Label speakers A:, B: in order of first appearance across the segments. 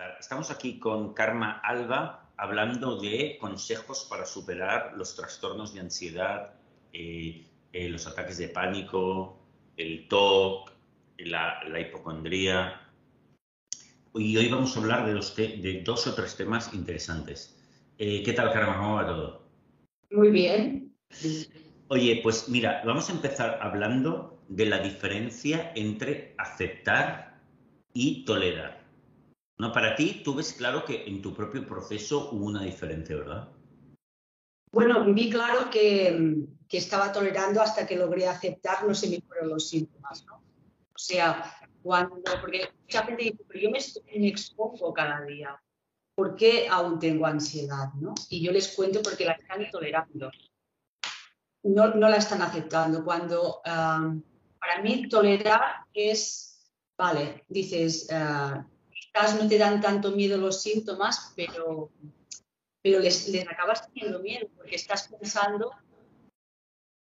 A: empezar. Estamos aquí con Karma Alba hablando de consejos para superar los trastornos de ansiedad, eh, eh, los ataques de pánico, el TOC, la, hipocondría. Y hoy vamos a hablar de, dos o tres temas interesantes. Eh, ¿Qué tal, Karma? ¿Cómo va todo?
B: Muy bien.
A: Oye, pues mira, vamos a empezar hablando de la diferencia entre aceptar y tolerar. No, para ti, tú ves claro que en tu propio proceso hubo una diferencia, ¿verdad?
B: Bueno, vi claro que, estaba tolerando hasta que logré aceptar, no se me fueron los síntomas, ¿no? O sea, cuando, porque mucha gente dice, pero yo me, expongo cada día, ¿por qué aún tengo ansiedad, no? Y yo les cuento porque la están tolerando, no, la están aceptando. Cuando, ah, para mí, tolerar es, vale, dices, uh, no te dan tanto miedo los síntomas, pero, pero les, les acabas teniendo miedo porque estás pensando,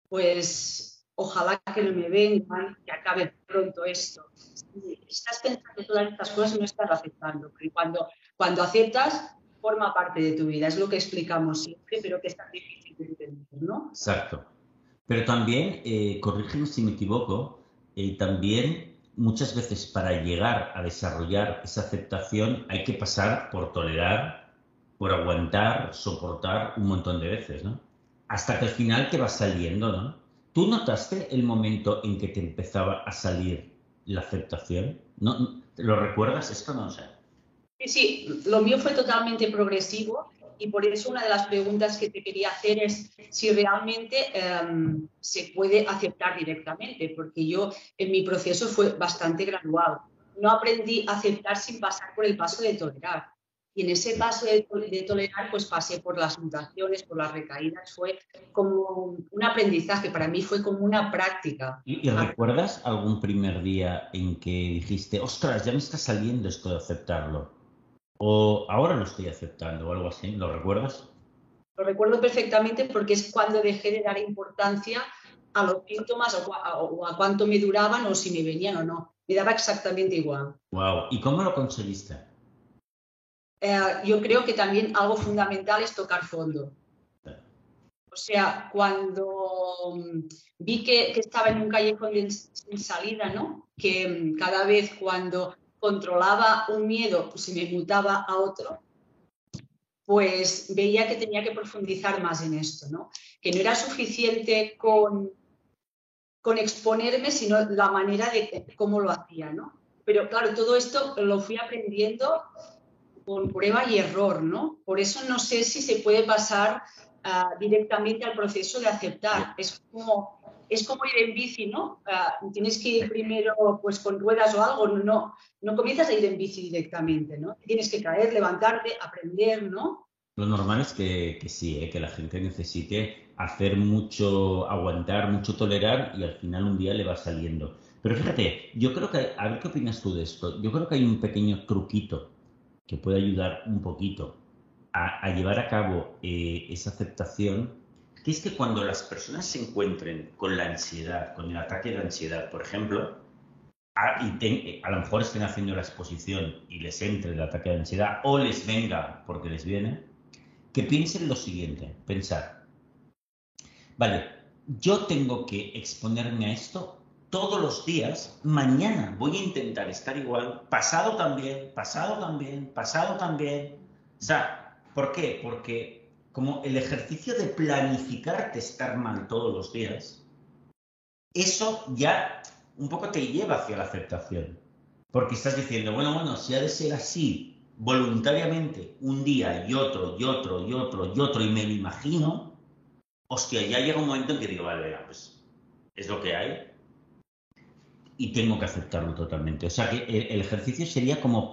B: pues ojalá que no me vengan, que acabe pronto esto. Estás pensando todas estas cosas y no estás aceptando, porque cuando, cuando aceptas, forma parte de tu vida. Es lo que explicamos siempre, pero que es tan difícil de entender, ¿no?
A: Exacto. Pero también, eh, si me equivoco, eh, también muchas veces para llegar a desarrollar esa aceptación hay que pasar por tolerar, por aguantar, soportar un montón de veces, ¿no? Hasta que al final te va saliendo, ¿no? ¿Tú notaste el momento en que te empezaba a salir la aceptación? ¿No, ¿Lo recuerdas esto? No sé.
B: Sí, sí, lo mío fue totalmente progresivo y por eso una de las preguntas que te quería hacer es si realmente em, se puede aceptar directamente, porque yo en mi proceso fue bastante gradual. No aprendí a aceptar sin pasar por el paso de tolerar. Y en ese paso de, tolerar, pues pasé por las mutaciones, por las recaídas. Fue como un aprendizaje, para mí fue como una práctica.
A: ¿Y, recuerdas algún primer día en que dijiste, ostras, ya me está saliendo esto de aceptarlo? ¿O ahora lo estoy aceptando o algo así? ¿Lo recuerdas?
B: Lo recuerdo perfectamente porque es cuando dejé de dar importancia a los síntomas o a, cuánto me duraban o si me venían o no. Me daba exactamente igual.
A: Wow. ¿Y cómo lo conseguiste?
B: Eh, yo creo que también algo fundamental es tocar fondo. O sea, cuando mm, vi que, que estaba en un callejón sin salida, ¿no? Que mm, cada vez cuando controlaba un miedo, pues, si me mutaba a otro, pues veía que tenía que profundizar más en esto, ¿no? Que no era suficiente con, con exponerme, sino la manera de cómo lo hacía, ¿no? Pero claro, todo esto lo fui aprendiendo con prueba y error, ¿no? Por eso no sé si se puede pasar ah, directamente al proceso de aceptar. Es como es como ir en bici, ¿no? tienes que ir primero pues con ruedas o algo, no, no comienzas a ir en bici directamente, ¿no? Tienes que caer, levantarte, aprender, ¿no?
A: Lo normal es que, sí, ¿eh? que la gente necesite hacer mucho, aguantar, mucho tolerar y al final un día le va saliendo. Pero fíjate, yo creo que, a ver qué opinas tú de esto, yo creo que hay un pequeño truquito que puede ayudar un poquito a, llevar a cabo eh, esa aceptación que es que cuando las personas se encuentren con la ansiedad, con el ataque de ansiedad, por ejemplo, a, y a lo mejor estén haciendo la exposición y les entre el ataque de ansiedad o les venga porque les viene, que piensen lo siguiente, pensar, vale, yo tengo que exponerme a esto todos los días, mañana voy a intentar estar igual, pasado también, pasado también, pasado también. O sea, ¿por qué? Porque como el ejercicio de planificarte estar mal todos los días, eso ya un poco te lleva hacia la aceptación. Porque estás diciendo, bueno, bueno, si ha de ser así voluntariamente un día y otro y otro y otro y otro y me lo imagino, hostia, ya llega un momento en que digo, vale, pues es lo que hay y tengo que aceptarlo totalmente. O sea que el, ejercicio sería como,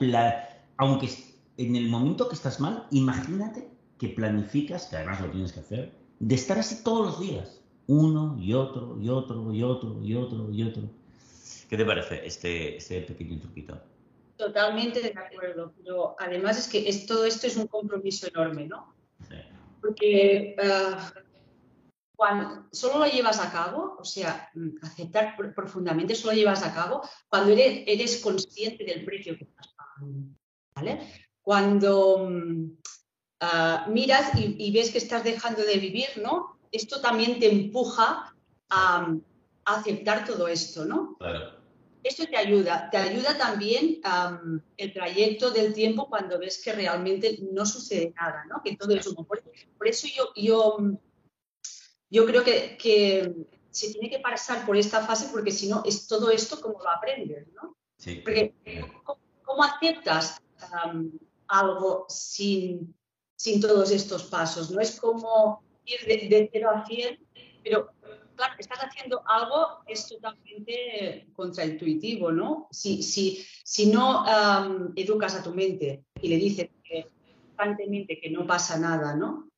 A: aunque en el momento que estás mal, imagínate que planificas, que además lo tienes que hacer, de estar así todos los días, uno y otro y otro y otro y otro y otro. ¿Qué te parece este, este pequeño truquito?
B: Totalmente de acuerdo, pero además es que es, todo esto es un compromiso enorme, ¿no? Sí. Porque eh, cuando solo lo llevas a cabo, o sea, aceptar profundamente, solo lo llevas a cabo cuando eres, eres consciente del precio que estás pagando, ¿vale? cuando mm, ah, miras y, ves que estás dejando de vivir, ¿no? Esto también te empuja a, aceptar todo esto, ¿no?
A: Claro.
B: Esto te ayuda. Te ayuda también el trayecto del tiempo cuando ves que realmente no sucede nada, ¿no? Que todo es humo. Por, eso yo, yo, yo creo que, que se tiene que pasar por esta fase porque si no, es todo esto como lo aprendes, ¿no?
A: Sí.
B: Porque ¿cómo, aceptas algo sin, sin todos estos pasos? No es como ir de, de 0 a 100, pero claro, estás haciendo algo es totalmente contraintuitivo, ¿no? Si, si, si no educas a tu mente y le dices que, constantemente que no pasa nada, ¿no?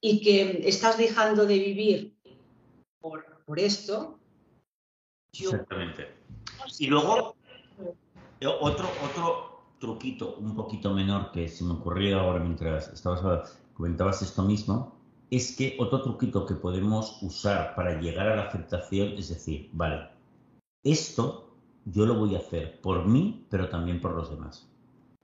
B: Y que estás dejando de vivir por, por esto.
A: Exactamente. Y luego, otro, otro truquito un poquito menor que se me ocurrió ahora mientras estabas, comentabas esto mismo, es que otro truquito que podemos usar para llegar a la aceptación es decir, vale, esto yo lo voy a hacer por mí, pero también por los demás.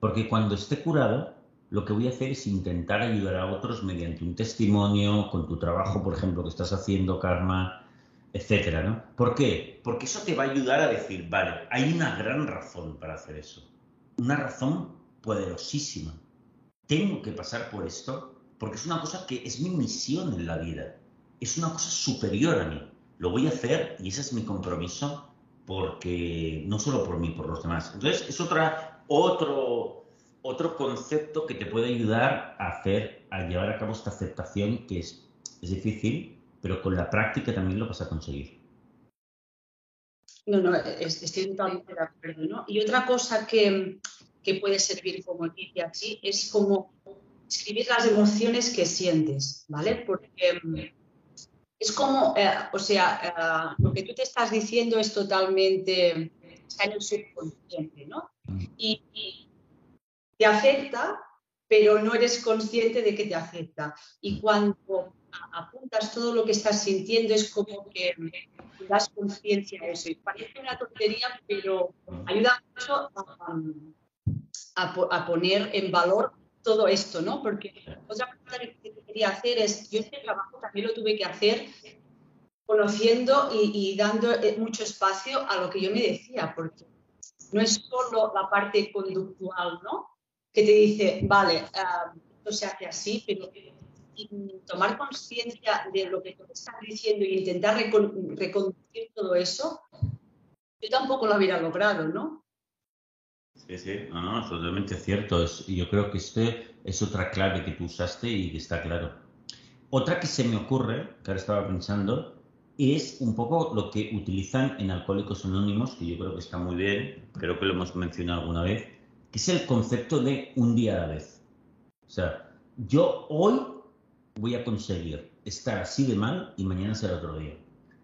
A: Porque cuando esté curado, lo que voy a hacer es intentar ayudar a otros mediante un testimonio, con tu trabajo, por ejemplo, que estás haciendo, Karma, etcétera, ¿no? ¿Por qué? Porque eso te va a ayudar a decir, vale, hay una gran razón para hacer eso. Una razón poderosísima. Tengo que pasar por esto porque es una cosa que es mi misión en la vida. Es una cosa superior a mí. Lo voy a hacer y ese es mi compromiso porque no solo por mí, por los demás. Entonces es otra, otro, otro concepto que te puede ayudar a hacer, a llevar a cabo esta aceptación que es, es difícil, pero con la práctica también lo vas a conseguir.
B: No, no, estoy totalmente de acuerdo. ¿no? Y otra cosa que, que puede servir como dice así es como escribir las emociones que sientes, ¿vale? Porque mm, es como, eh, o sea, eh, lo que tú te estás diciendo es totalmente, está en el subconsciente, ¿no? Mm. Y, y, te afecta, pero no eres consciente de que te afecta. Y cuando apuntas todo lo que estás sintiendo, es como que das conciencia a eso. Y parece una tontería, pero ayuda mucho a, poner en valor todo esto, ¿no? Porque otra cosa que quería hacer es, yo este trabajo también lo tuve que hacer conociendo y, dando eh, mucho espacio a lo que yo me decía, porque no es solo la parte conductual, ¿no? Que te dice, vale, ah, esto se hace así, pero tomar conciencia de lo que tú estás diciendo y intentar reconducir todo eso, yo tampoco lo hubiera logrado, ¿no?
A: Sí, sí, no, no, es totalmente cierto. yo creo que este es otra clave que tú usaste y que está claro. Otra que se me ocurre, que ahora estaba pensando, es un poco lo que utilizan en Alcohólicos Anónimos, que yo creo que está muy bien, creo que lo hemos mencionado alguna vez, que es el concepto de un día a la vez. O sea, yo hoy voy a conseguir estar así de mal y mañana será otro día.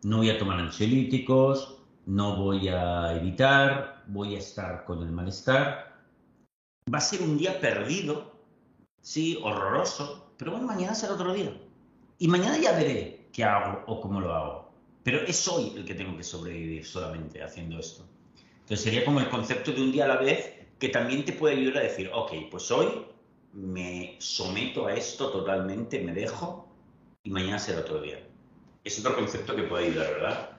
A: No voy a tomar ansiolíticos, no voy a evitar, voy a estar con el malestar. Va a ser un día perdido, sí, horroroso, pero bueno, mañana será otro día. Y mañana ya veré qué hago o cómo lo hago. Pero es hoy el que tengo que sobrevivir solamente haciendo esto. Entonces sería como el concepto de un día a la vez que también te puede ayudar a decir, ok, pues hoy me someto a esto totalmente, me dejo y mañana será otro día. Es otro concepto que puede ayudar, ¿verdad?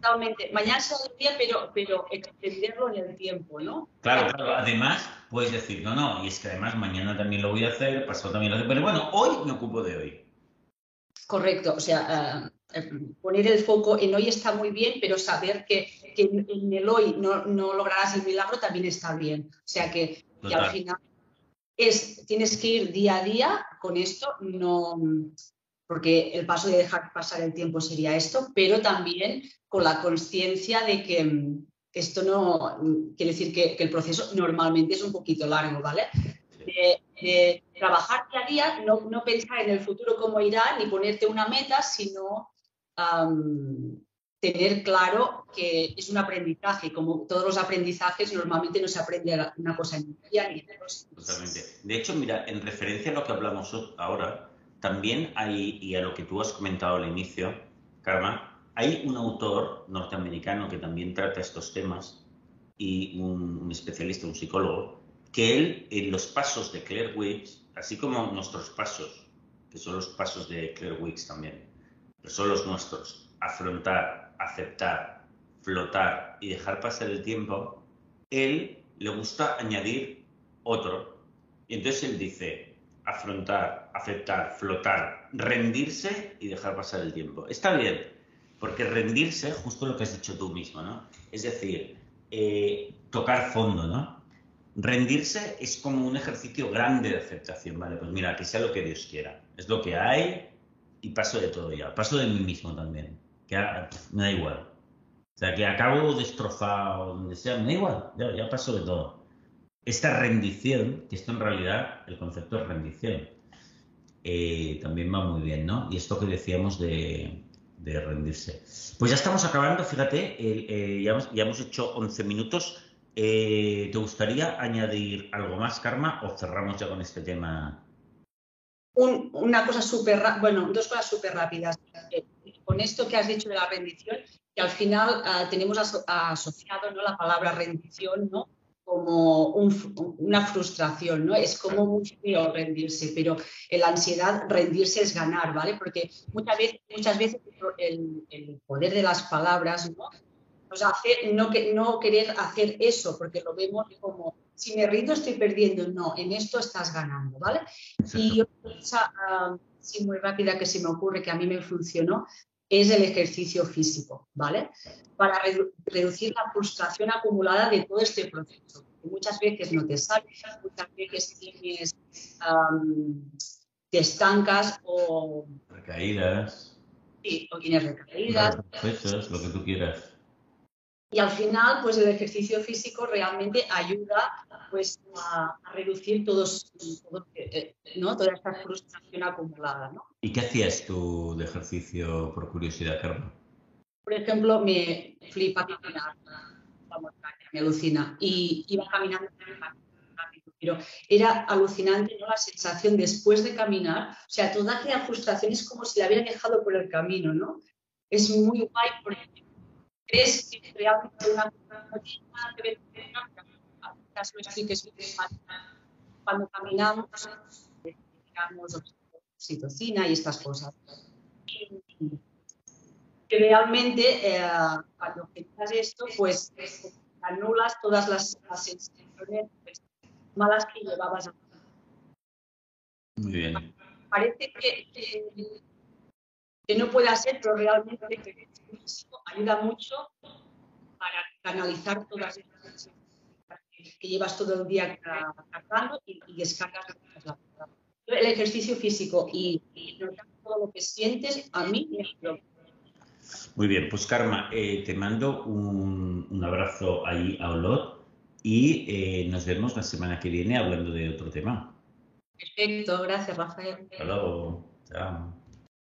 B: Totalmente. Mañana será otro día, pero, pero extenderlo en el tiempo, ¿no?
A: Claro, claro. Además, puedes decir, no, no, y es que además mañana también lo voy a hacer, pasado también lo voy a hacer, pero bueno, hoy me ocupo de hoy.
B: Correcto, o sea, eh, eh, poner el foco en hoy está muy bien, pero saber que, en el hoy no, lograrás el milagro también está bien. O sea que, que al final es, tienes que ir día a día con esto, no, porque el paso de dejar pasar el tiempo sería esto, pero también con la conciencia de que esto no quiere decir que, el proceso normalmente es un poquito largo, ¿vale? De, trabajar día a día, no, no, pensar en el futuro cómo irá, ni ponerte una meta, sino tener claro que es un aprendizaje. Como todos los aprendizajes, normalmente no se aprende una cosa en un día ni en dos.
A: Totalmente. De hecho, mira, en referencia a lo que hablamos ahora, también hay, y a lo que tú has comentado al inicio, Karma, hay un autor norteamericano que también trata estos temas y un, especialista, un psicólogo, que él, en los pasos de Claire Wicks, así como nuestros pasos, que son los pasos de Claire Wicks también, pero son los nuestros, afrontar, aceptar, flotar y dejar pasar el tiempo, él le gusta añadir otro. Y entonces él dice, afrontar, aceptar, flotar, rendirse y dejar pasar el tiempo. Está bien, porque rendirse, justo lo que has dicho tú mismo, ¿no? Es decir, eh, tocar fondo, ¿no? Rendirse es como un ejercicio grande de aceptación, ¿vale? Pues mira, que sea lo que Dios quiera. Es lo que hay y paso de todo ya. Paso de mí mismo también. Que me da igual. O sea, que acabo destrozado, donde sea, me da igual. Ya, ya paso de todo. Esta rendición, que esto en realidad, el concepto es rendición, eh, también va muy bien, ¿no? Y esto que decíamos de, de rendirse. Pues ya estamos acabando, fíjate, eh, ya, hemos, hecho 11 minutos. Eh, ¿Te gustaría añadir algo más, Karma, o cerramos ya con este tema?
B: una cosa súper, bueno, dos cosas súper rápidas. Con esto que has dicho de la rendición, que al final ah, tenemos asociado ¿no? la palabra rendición, ¿no? como una frustración, ¿no? Es como muy feo rendirse, pero en la ansiedad rendirse es ganar, ¿vale? Porque muchas veces, muchas veces el, poder de las palabras ¿no? nos hace no, que, no querer hacer eso, porque lo vemos como, si me rindo estoy perdiendo, no, en esto estás ganando, ¿vale? Y otra cosa, uh, sí, muy rápida que se me ocurre, que a mí me funcionó, es el ejercicio físico, ¿vale? Para reducir la frustración acumulada de todo este proceso. Muchas veces no te sale, muchas veces tienes, te estancas o...
A: Recaídas.
B: Sí, o tienes recaídas.
A: lo que tú quieras.
B: Y al final, pues el ejercicio físico realmente ayuda pues, a, reducir todos, eh, ¿no? toda esta frustración acumulada. ¿no?
A: ¿Y qué hacías tú de ejercicio por curiosidad, Carmen?
B: Por ejemplo, me flipa caminar me alucina. Y iba caminando rápido, pero era alucinante ¿no? la sensación después de caminar. O sea, toda aquella frustración es como si la hubiera dejado por el camino, ¿no? Es muy guay porque crees que realmente una nada que ver con lo cuando caminamos, digamos, oxitocina y estas cosas. Y, que realmente eh, cuando piensas esto, pues anulas todas las, las sensaciones malas que llevabas a
A: Muy bien.
B: Parece que, que, no puede ser, pero realmente ayuda mucho para canalizar todas esas que llevas todo el día cargando y, descargas el ejercicio físico y, todo lo que sientes, a mí me.
A: Muy bien, pues Karma, eh, te mando un, un, abrazo ahí a Olot y eh, nos vemos la semana que viene hablando de otro tema.
B: Perfecto, gracias Rafael.
A: Hasta luego, chao.